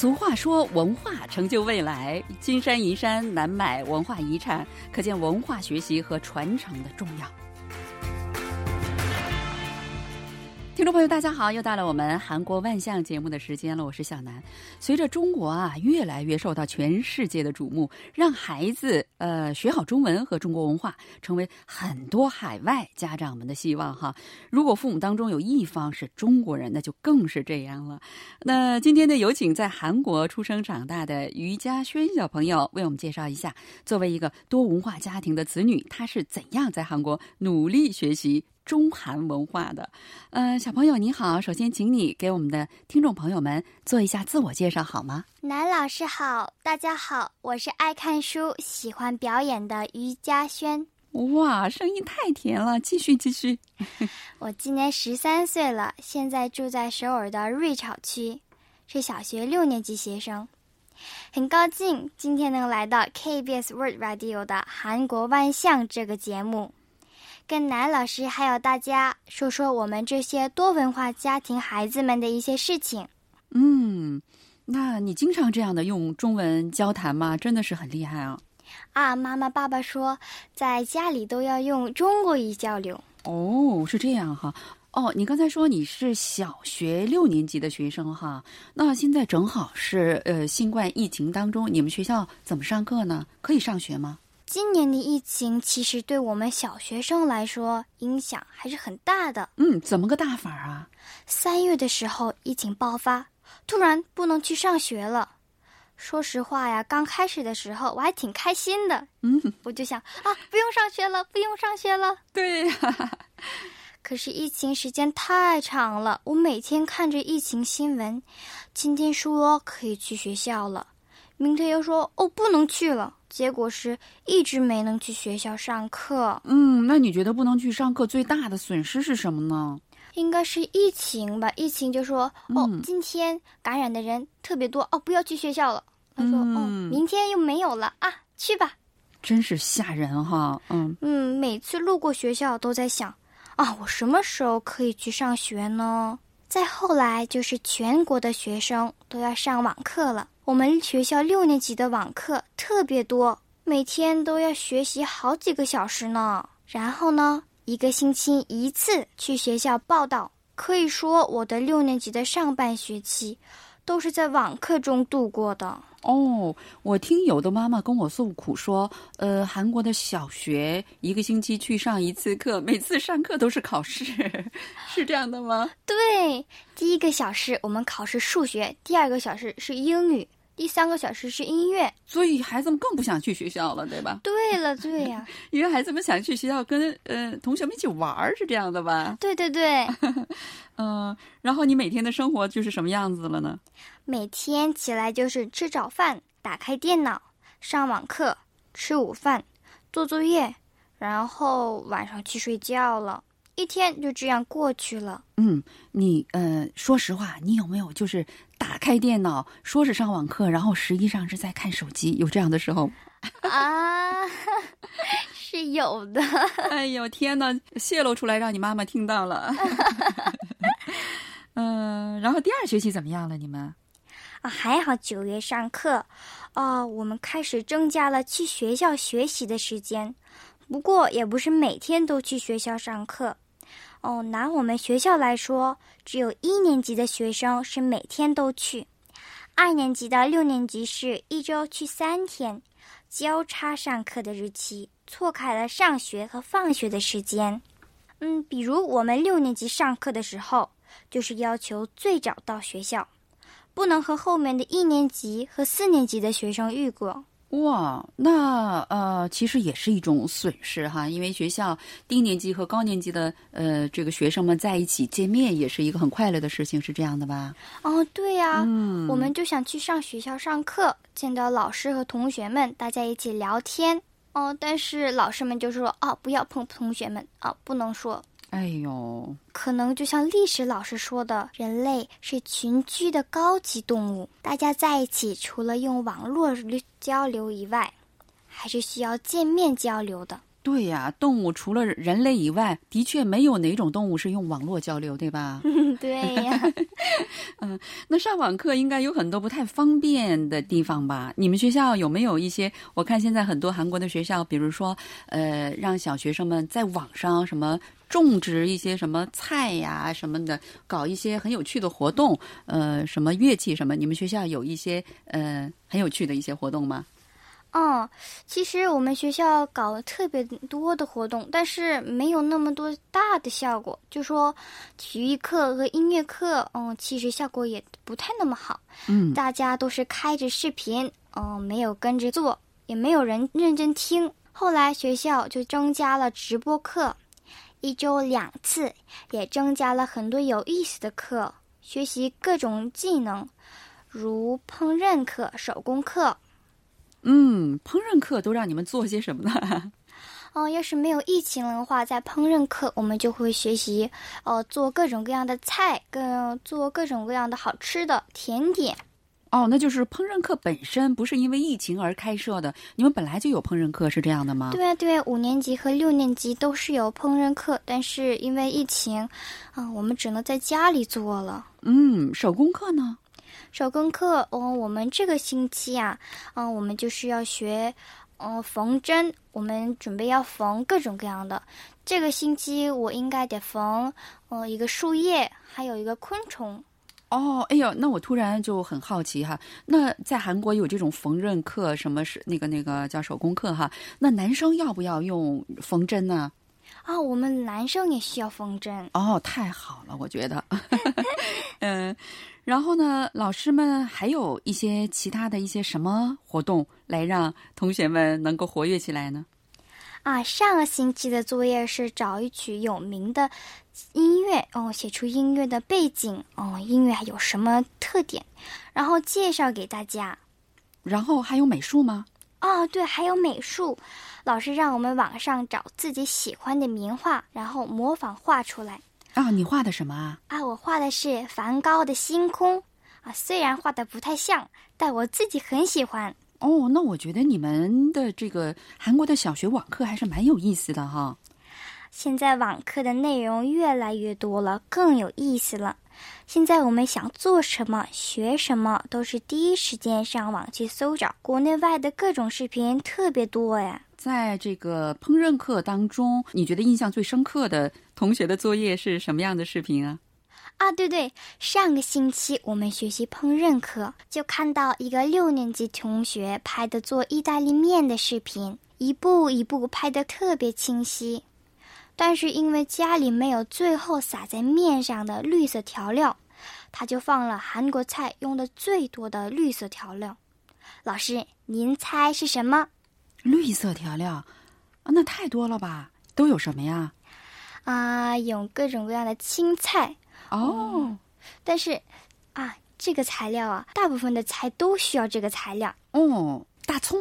俗话说，文化成就未来，金山银山难买文化遗产，可见文化学习和传承的重要。听众朋友，大家好，又到了我们韩国万象节目的时间了，我是小南。随着中国啊越来越受到全世界的瞩目，让孩子呃学好中文和中国文化，成为很多海外家长们的希望哈。如果父母当中有一方是中国人，那就更是这样了。那今天呢，有请在韩国出生长大的于家轩小朋友为我们介绍一下，作为一个多文化家庭的子女，他是怎样在韩国努力学习。中韩文化的，呃，小朋友你好，首先请你给我们的听众朋友们做一下自我介绍好吗？南老师好，大家好，我是爱看书、喜欢表演的于嘉轩。哇，声音太甜了，继续继续。我今年十三岁了，现在住在首尔的瑞草区，是小学六年级学生。很高兴今天能来到 KBS World Radio 的韩国万象这个节目。跟南老师还有大家说说我们这些多文化家庭孩子们的一些事情。嗯，那你经常这样的用中文交谈吗？真的是很厉害啊！啊，妈妈、爸爸说在家里都要用中国语交流。哦，是这样哈。哦，你刚才说你是小学六年级的学生哈，那现在正好是呃新冠疫情当中，你们学校怎么上课呢？可以上学吗？今年的疫情其实对我们小学生来说影响还是很大的。嗯，怎么个大法啊？三月的时候疫情爆发，突然不能去上学了。说实话呀，刚开始的时候我还挺开心的。嗯，我就想啊，不用上学了，不用上学了。对呀。可是疫情时间太长了，我每天看着疫情新闻，今天说可以去学校了，明天又说哦不能去了。结果是一直没能去学校上课。嗯，那你觉得不能去上课最大的损失是什么呢？应该是疫情吧。疫情就说哦，今天感染的人特别多哦，不要去学校了。他说哦，明天又没有了啊，去吧。真是吓人哈。嗯嗯，每次路过学校都在想啊，我什么时候可以去上学呢？再后来就是全国的学生都要上网课了。我们学校六年级的网课特别多，每天都要学习好几个小时呢。然后呢，一个星期一次去学校报道。可以说，我的六年级的上半学期都是在网课中度过的。哦，我听有的妈妈跟我诉苦说，呃，韩国的小学一个星期去上一次课，每次上课都是考试，是这样的吗？对，第一个小时我们考试数学，第二个小时是英语，第三个小时是音乐，所以孩子们更不想去学校了，对吧？对了，对呀，因为孩子们想去学校跟呃同学们一起玩儿，是这样的吧？对 对对，嗯，然后你每天的生活就是什么样子了呢？每天起来就是吃早饭，打开电脑，上网课，吃午饭，做作业，然后晚上去睡觉了。一天就这样过去了。嗯，你呃，说实话，你有没有就是打开电脑，说是上网课，然后实际上是在看手机？有这样的时候？啊，是有的。哎呦天哪，泄露出来让你妈妈听到了。嗯，然后第二学期怎么样了？你们？啊，还好九月上课，哦，我们开始增加了去学校学习的时间，不过也不是每天都去学校上课。哦，拿我们学校来说，只有一年级的学生是每天都去，二年级到六年级是一周去三天，交叉上课的日期错开了上学和放学的时间。嗯，比如我们六年级上课的时候，就是要求最早到学校。不能和后面的一年级和四年级的学生遇过哇，那呃，其实也是一种损失哈，因为学校低年级和高年级的呃这个学生们在一起见面也是一个很快乐的事情，是这样的吧？哦，对呀，嗯，我们就想去上学校上课，见到老师和同学们，大家一起聊天哦。但是老师们就说哦，不要碰同学们啊，不能说。哎呦，可能就像历史老师说的，人类是群居的高级动物，大家在一起除了用网络交流以外，还是需要见面交流的。对呀，动物除了人类以外，的确没有哪种动物是用网络交流，对吧？对呀。嗯，那上网课应该有很多不太方便的地方吧？你们学校有没有一些？我看现在很多韩国的学校，比如说，呃，让小学生们在网上什么种植一些什么菜呀什么的，搞一些很有趣的活动，呃，什么乐器什么？你们学校有一些呃很有趣的一些活动吗？哦，其实我们学校搞了特别多的活动，但是没有那么多大的效果。就说体育课和音乐课，嗯，其实效果也不太那么好。嗯，大家都是开着视频，嗯，没有跟着做，也没有人认真听。后来学校就增加了直播课，一周两次，也增加了很多有意思的课，学习各种技能，如烹饪课、手工课。嗯，烹饪课都让你们做些什么呢？哦，要是没有疫情的话，在烹饪课我们就会学习，哦，做各种各样的菜，跟做各种各样的好吃的甜点。哦，那就是烹饪课本身不是因为疫情而开设的，你们本来就有烹饪课，是这样的吗？对啊，对啊，五年级和六年级都是有烹饪课，但是因为疫情，啊，我们只能在家里做了。嗯，手工课呢？手工课，哦，我们这个星期啊，嗯，我们就是要学，嗯，缝针。我们准备要缝各种各样的。这个星期我应该得缝，呃，一个树叶，还有一个昆虫。哦，哎呦，那我突然就很好奇哈。那在韩国有这种缝纫课，什么是那个那个叫手工课哈？那男生要不要用缝针呢？啊，我们男生也需要缝针。哦，太好了，我觉得。嗯。然后呢，老师们还有一些其他的一些什么活动来让同学们能够活跃起来呢？啊，上个星期的作业是找一曲有名的音乐哦，写出音乐的背景哦，音乐有什么特点，然后介绍给大家。然后还有美术吗？哦，对，还有美术。老师让我们网上找自己喜欢的名画，然后模仿画出来。啊，你画的什么啊？啊，我画的是梵高的星空。啊，虽然画的不太像，但我自己很喜欢。哦，那我觉得你们的这个韩国的小学网课还是蛮有意思的哈。现在网课的内容越来越多了，更有意思了。现在我们想做什么、学什么，都是第一时间上网去搜找，国内外的各种视频特别多呀。在这个烹饪课当中，你觉得印象最深刻的同学的作业是什么样的视频啊？啊，对对，上个星期我们学习烹饪课，就看到一个六年级同学拍的做意大利面的视频，一步一步拍的特别清晰。但是因为家里没有最后撒在面上的绿色调料，他就放了韩国菜用的最多的绿色调料。老师，您猜是什么？绿色调料，啊，那太多了吧？都有什么呀？啊，有各种各样的青菜哦。但是，啊，这个材料啊，大部分的菜都需要这个材料哦。大葱，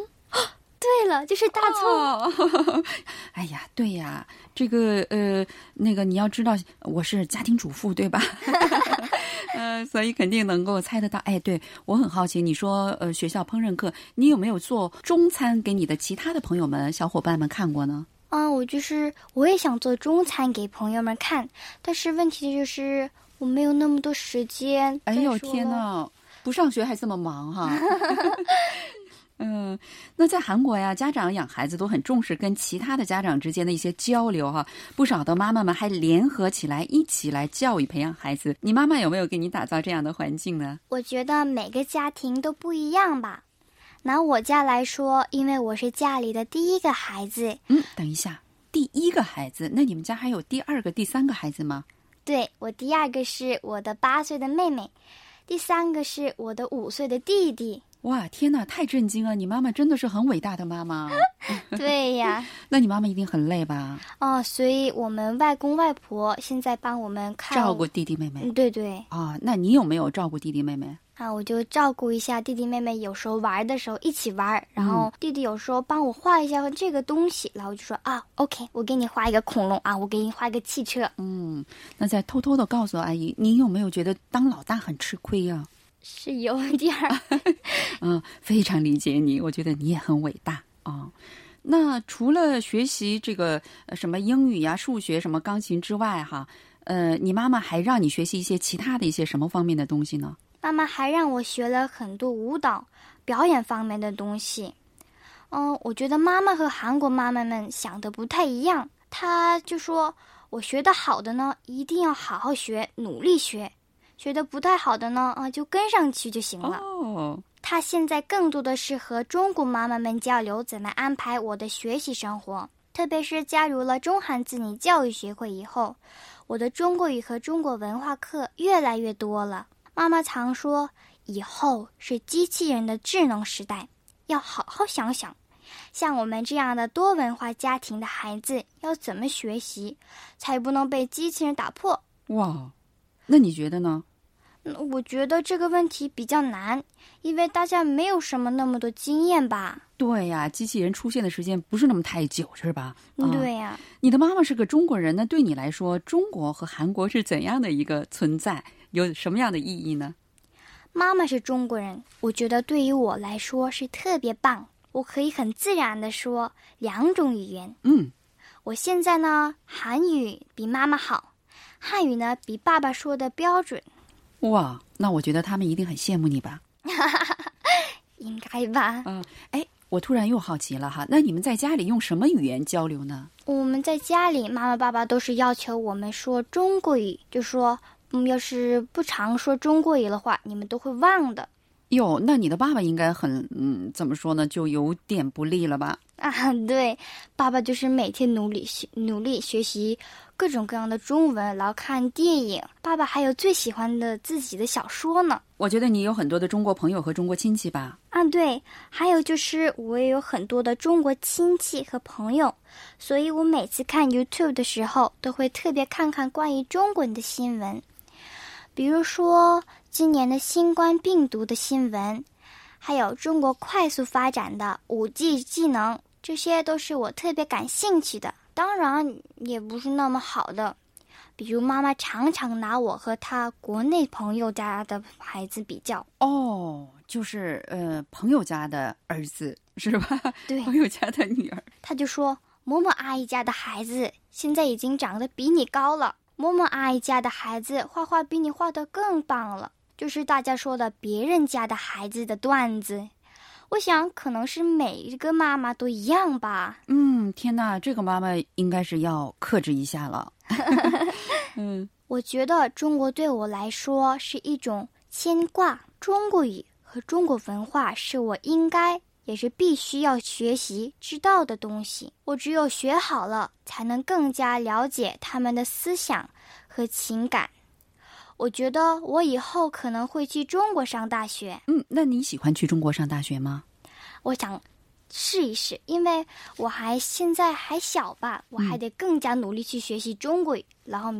对了，就是大葱。哎呀，对呀，这个呃，那个你要知道，我是家庭主妇，对吧？嗯，所以肯定能够猜得到。哎，对我很好奇，你说呃，学校烹饪课，你有没有做中餐给你的其他的朋友们、小伙伴们看过呢？啊，我就是我也想做中餐给朋友们看，但是问题就是我没有那么多时间。哎呦天哪，不上学还这么忙哈！嗯，那在韩国呀，家长养孩子都很重视跟其他的家长之间的一些交流哈。不少的妈妈们还联合起来，一起来教育培养孩子。你妈妈有没有给你打造这样的环境呢？我觉得每个家庭都不一样吧。拿我家来说，因为我是家里的第一个孩子。嗯，等一下，第一个孩子，那你们家还有第二个、第三个孩子吗？对，我第二个是我的八岁的妹妹，第三个是我的五岁的弟弟。哇，天哪，太震惊了！你妈妈真的是很伟大的妈妈。对呀，那你妈妈一定很累吧？哦，所以我们外公外婆现在帮我们看照顾弟弟妹妹。对对。啊，那你有没有照顾弟弟妹妹？啊，我就照顾一下弟弟妹妹，有时候玩的时候一起玩，然后弟弟有时候帮我画一下这个东西，然后我就说啊，OK，我给你画一个恐龙啊，我给你画一个汽车。嗯，那再偷偷的告诉阿姨，你有没有觉得当老大很吃亏呀？是有点儿，嗯，非常理解你，我觉得你也很伟大啊。那除了学习这个呃什么英语呀、数学、什么钢琴之外，哈，呃，你妈妈还让你学习一些其他的一些什么方面的东西呢？妈妈还让我学了很多舞蹈、表演方面的东西。嗯，我觉得妈妈和韩国妈妈们想的不太一样。她就说我学的好的呢，一定要好好学，努力学；学的不太好的呢，啊，就跟上去就行了。哦，她现在更多的是和中国妈妈们交流，怎么安排我的学习生活。特别是加入了中韩子女教育学会以后，我的中国语和中国文化课越来越多了。妈妈常说，以后是机器人的智能时代，要好好想想，像我们这样的多文化家庭的孩子要怎么学习，才不能被机器人打破。哇，那你觉得呢？嗯，我觉得这个问题比较难，因为大家没有什么那么多经验吧。对呀，机器人出现的时间不是那么太久，是吧？嗯对呀、你的妈妈是个中国人，那对你来说，中国和韩国是怎样的一个存在？有什么样的意义呢？妈妈是中国人，我觉得对于我来说是特别棒。我可以很自然的说两种语言。嗯，我现在呢，韩语比妈妈好，汉语呢比爸爸说的标准，哇，那我觉得他们一定很羡慕你吧？应该吧？嗯，哎，我突然又好奇了哈，那你们在家里用什么语言交流呢？我们在家里，妈妈爸爸都是要求我们说中国语，就说，嗯，要是不常说中国语的话，你们都会忘的。哟，那你的爸爸应该很嗯，怎么说呢，就有点不利了吧？啊，对，爸爸就是每天努力学，努力学习各种各样的中文，然后看电影。爸爸还有最喜欢的自己的小说呢。我觉得你有很多的中国朋友和中国亲戚吧？啊，对，还有就是我也有很多的中国亲戚和朋友，所以我每次看 YouTube 的时候，都会特别看看关于中国的新闻，比如说今年的新冠病毒的新闻，还有中国快速发展的 5G 技能，这些都是我特别感兴趣的。当然，也不是那么好的，比如妈妈常常拿我和她国内朋友家的孩子比较。哦，就是呃，朋友家的儿子是吧？对朋友家的女儿。她就说：“某某阿姨家的孩子现在已经长得比你高了，某某阿姨家的孩子画画比你画的更棒了。”就是大家说的别人家的孩子的段子。我想可能是每一个妈妈都一样吧。嗯，天哪，这个妈妈应该是要克制一下了。嗯，我觉得中国对我来说是一种牵挂，中国语和中国文化是我应该也是必须要学习知道的东西。我只有学好了，才能更加了解他们的思想和情感。我觉得我以后可能会去中国上大学，嗯，那你喜欢去中国上大学吗？我想试一试，因为我还现在还小吧，我还得更加努力去学习中国语，然后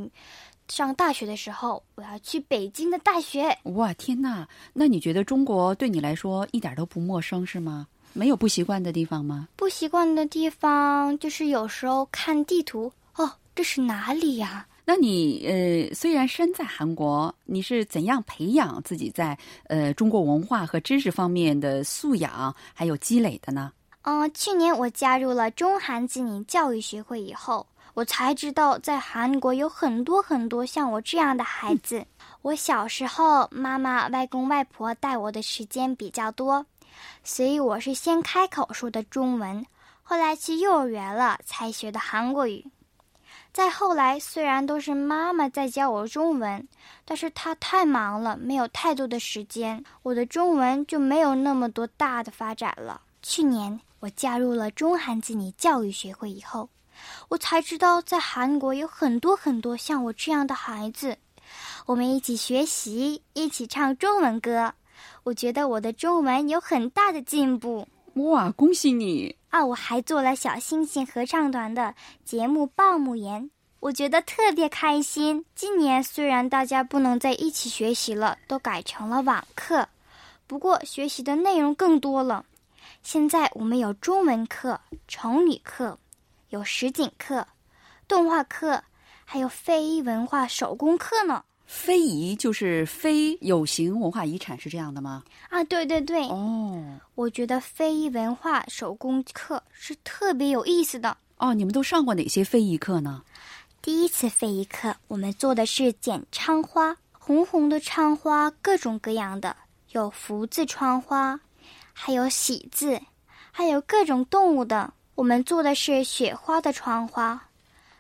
上大学的时候，我要去北京的大学。哇，天哪！那你觉得中国对你来说一点都不陌生是吗？没有不习惯的地方吗？不习惯的地方就是有时候看地图，哦，这是哪里呀？那你呃，虽然身在韩国，你是怎样培养自己在呃中国文化和知识方面的素养还有积累的呢？嗯，去年我加入了中韩子女教育学会以后，我才知道在韩国有很多很多像我这样的孩子。我小时候，妈妈、外公外婆带我的时间比较多，所以我是先开口说的中文，后来去幼儿园了才学的韩国语。再后来，虽然都是妈妈在教我中文，但是她太忙了，没有太多的时间，我的中文就没有那么多大的发展了。去年我加入了中韩子女教育学会以后，我才知道在韩国有很多很多像我这样的孩子，我们一起学习，一起唱中文歌。我觉得我的中文有很大的进步。哇，恭喜你！啊，我还做了小星星合唱团的节目报幕员，我觉得特别开心。今年虽然大家不能在一起学习了，都改成了网课，不过学习的内容更多了。现在我们有中文课、成语课，有实景课、动画课，还有非遗文化手工课呢。非遗就是非有形文化遗产，是这样的吗？啊，对对对，哦我觉得非遗文化手工课是特别有意思的。哦，你们都上过哪些非遗课呢？第一次非遗课，我们做的是剪窗花，红红的窗花，各种各样的，有福字窗花，还有喜字，还有各种动物的。我们做的是雪花的窗花，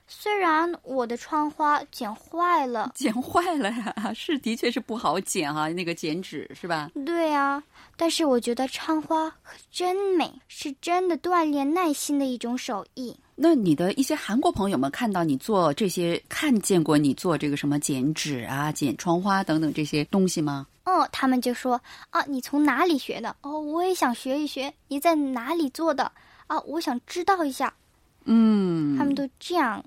虽然我的窗花剪坏了，剪坏了呀，是的确是不好剪哈、那个剪纸是吧？对啊，但是我觉得窗花可真美，是真的锻炼耐心的一种手艺。那你的一些韩国朋友们看到你做这些，看见过你做这个什么剪纸啊、剪窗花等等这些东西吗？哦，他们就说啊，你从哪里学的？哦，我也想学一学。你在哪里做的？啊，我想知道一下。嗯，他们都这样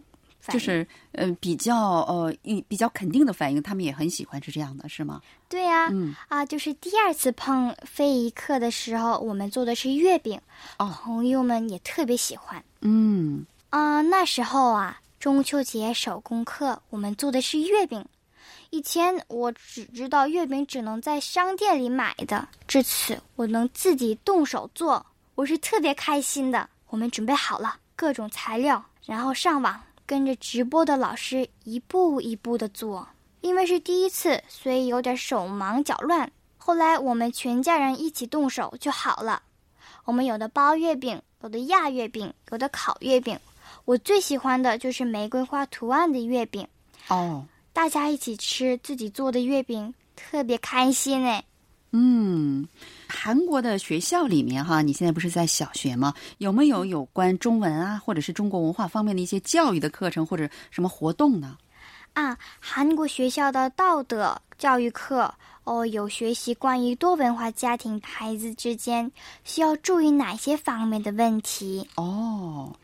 就是呃比较呃一比较肯定的反应，他们也很喜欢，是这样的，是吗？对呀、嗯，啊，就是第二次碰非遗课的时候，我们做的是月饼，哦朋友们也特别喜欢嗯，啊。那时候啊，中秋节手工课我们做的是月饼。以前我只知道月饼只能在商店里买的，这次我能自己动手做，我是特别开心的。我们准备好了各种材料，然后上网跟着直播的老师一步一步的做。因为是第一次，所以有点手忙脚乱。后来我们全家人一起动手就好了。我们有的包月饼，有的压月饼，有的烤月饼。我最喜欢的就是玫瑰花图案的月饼。哦，大家一起吃自己做的月饼，特别开心哎。嗯，韩国的学校里面哈，你现在不是在小学吗？有没有有关中文啊，或者是中国文化方面的一些教育的课程或者什么活动呢？啊，韩国学校的道德教育课哦，有学习关于多文化家庭孩子之间需要注意哪些方面的问题。哦，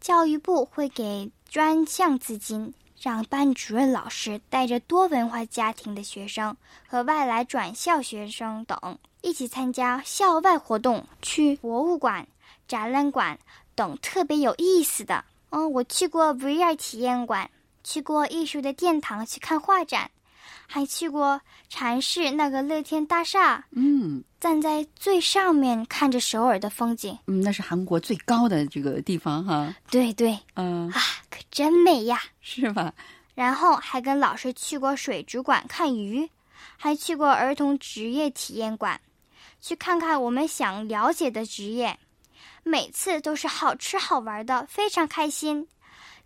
教育部会给专项资金，让班主任老师带着多文化家庭的学生和外来转校学生等一起参加校外活动，去博物馆、展览馆等特别有意思的。嗯，我去过 VR 体验馆，去过艺术的殿堂去看画展，还去过禅市那个乐天大厦，嗯站在最上面看着首尔的风景。嗯，那是韩国最高的这个地方哈，对对，嗯、啊，可真美呀！是吧？然后还跟老师去过水族馆看鱼，还去过儿童职业体验馆，去看看我们想了解的职业。每次都是好吃好玩的，非常开心，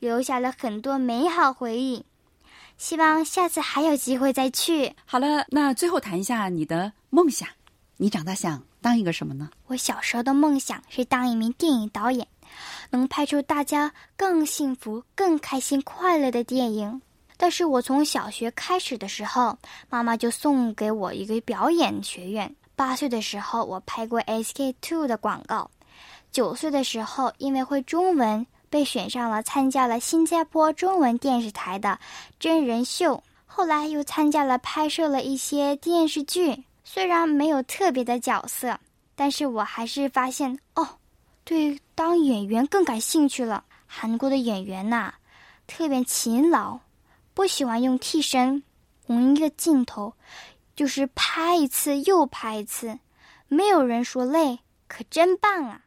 留下了很多美好回忆。希望下次还有机会再去。好了，那最后谈一下你的梦想，你长大想当一个什么呢？我小时候的梦想是当一名电影导演，能拍出大家更幸福、更开心、快乐的电影。但是我从小学开始的时候，妈妈就送给我一个表演学院。八岁的时候，我拍过 SK Two 的广告；九岁的时候，因为会中文，被选上了参加了新加坡中文电视台的真人秀。后来又参加了拍摄了一些电视剧，虽然没有特别的角色，但是我还是发现哦，对当演员更感兴趣了。韩国的演员呐、特别勤劳，不喜欢用替身，同一个镜头就是拍一次又拍一次，没有人说累，可真棒啊！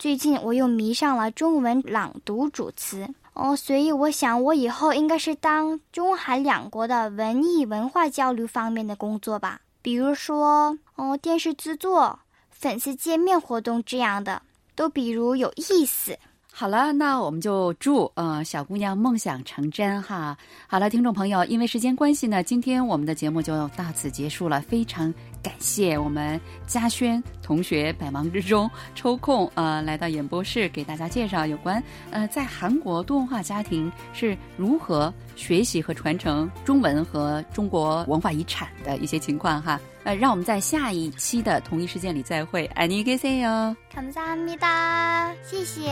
最近我又迷上了中文朗读主词哦，所以我想我以后应该是当中韩两国的文艺文化交流方面的工作吧，比如说哦电视制作、粉丝见面活动这样的，都比如有意思。好了，那我们就祝呃小姑娘梦想成真哈。好了，听众朋友，因为时间关系呢，今天我们的节目就到此结束了。非常感谢我们嘉轩同学百忙之中抽空呃 来到演播室给大家介绍有关呃在韩国多文化家庭是如何学习和传承中文和中国文化遗产的一些情况哈。呃，让我们在下一期的同一时间里再会。안녕히계세요。 감사합니다，谢谢。